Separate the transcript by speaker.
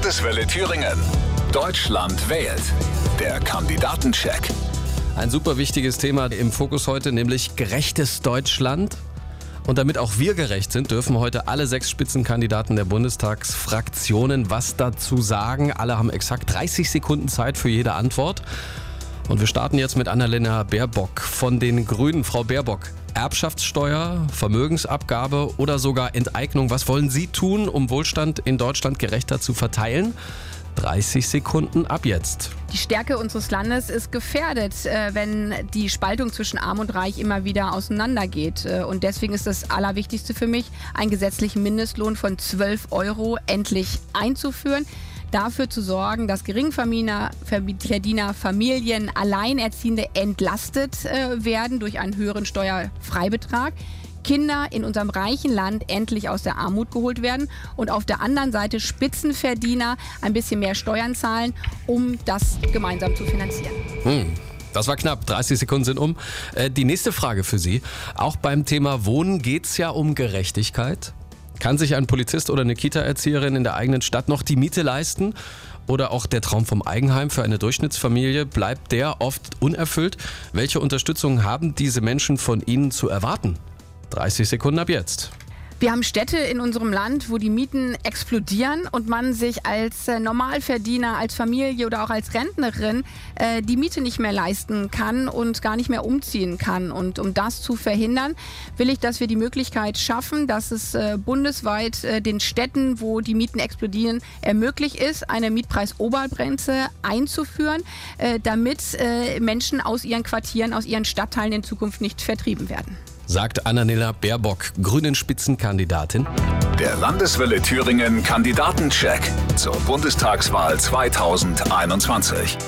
Speaker 1: Landeswelle Thüringen. Deutschland wählt. Der Kandidatencheck.
Speaker 2: Ein super wichtiges Thema im Fokus heute, nämlich gerechtes Deutschland. Und damit auch wir gerecht sind, dürfen heute alle sechs Spitzenkandidaten der Bundestagsfraktionen was dazu sagen. Alle haben exakt 30 Sekunden Zeit für jede Antwort. Und wir starten jetzt mit Annalena Baerbock von den Grünen. Frau Baerbock, Erbschaftssteuer, Vermögensabgabe oder sogar Enteignung. Was wollen Sie tun, um Wohlstand in Deutschland gerechter zu verteilen? 30 Sekunden ab jetzt.
Speaker 3: Die Stärke unseres Landes ist gefährdet, äh, wenn die Spaltung zwischen Arm und Reich immer wieder auseinandergeht. Äh, und deswegen ist das Allerwichtigste für mich, einen gesetzlichen Mindestlohn von 12 Euro endlich einzuführen dafür zu sorgen, dass Geringverdiener Familien, Alleinerziehende entlastet äh, werden durch einen höheren Steuerfreibetrag. Kinder in unserem reichen Land endlich aus der Armut geholt werden und auf der anderen Seite Spitzenverdiener ein bisschen mehr Steuern zahlen, um das gemeinsam zu finanzieren.
Speaker 2: Hm. Das war knapp, 30 Sekunden sind um. Äh, die nächste Frage für Sie. Auch beim Thema Wohnen geht es ja um Gerechtigkeit. Kann sich ein Polizist oder eine Kita-Erzieherin in der eigenen Stadt noch die Miete leisten? Oder auch der Traum vom Eigenheim für eine Durchschnittsfamilie, bleibt der oft unerfüllt? Welche Unterstützung haben diese Menschen von Ihnen zu erwarten? 30 Sekunden ab jetzt.
Speaker 3: Wir haben Städte in unserem Land, wo die Mieten explodieren und man sich als äh, Normalverdiener, als Familie oder auch als Rentnerin äh, die Miete nicht mehr leisten kann und gar nicht mehr umziehen kann. Und um das zu verhindern, will ich, dass wir die Möglichkeit schaffen, dass es äh, bundesweit äh, den Städten, wo die Mieten explodieren, ermöglicht ist, eine Mietpreisobergrenze einzuführen, äh, damit äh, Menschen aus ihren Quartieren, aus ihren Stadtteilen in Zukunft nicht vertrieben werden
Speaker 2: sagt Annanella Baerbock, Grünen Spitzenkandidatin.
Speaker 1: Der Landeswelle Thüringen Kandidatencheck zur Bundestagswahl 2021.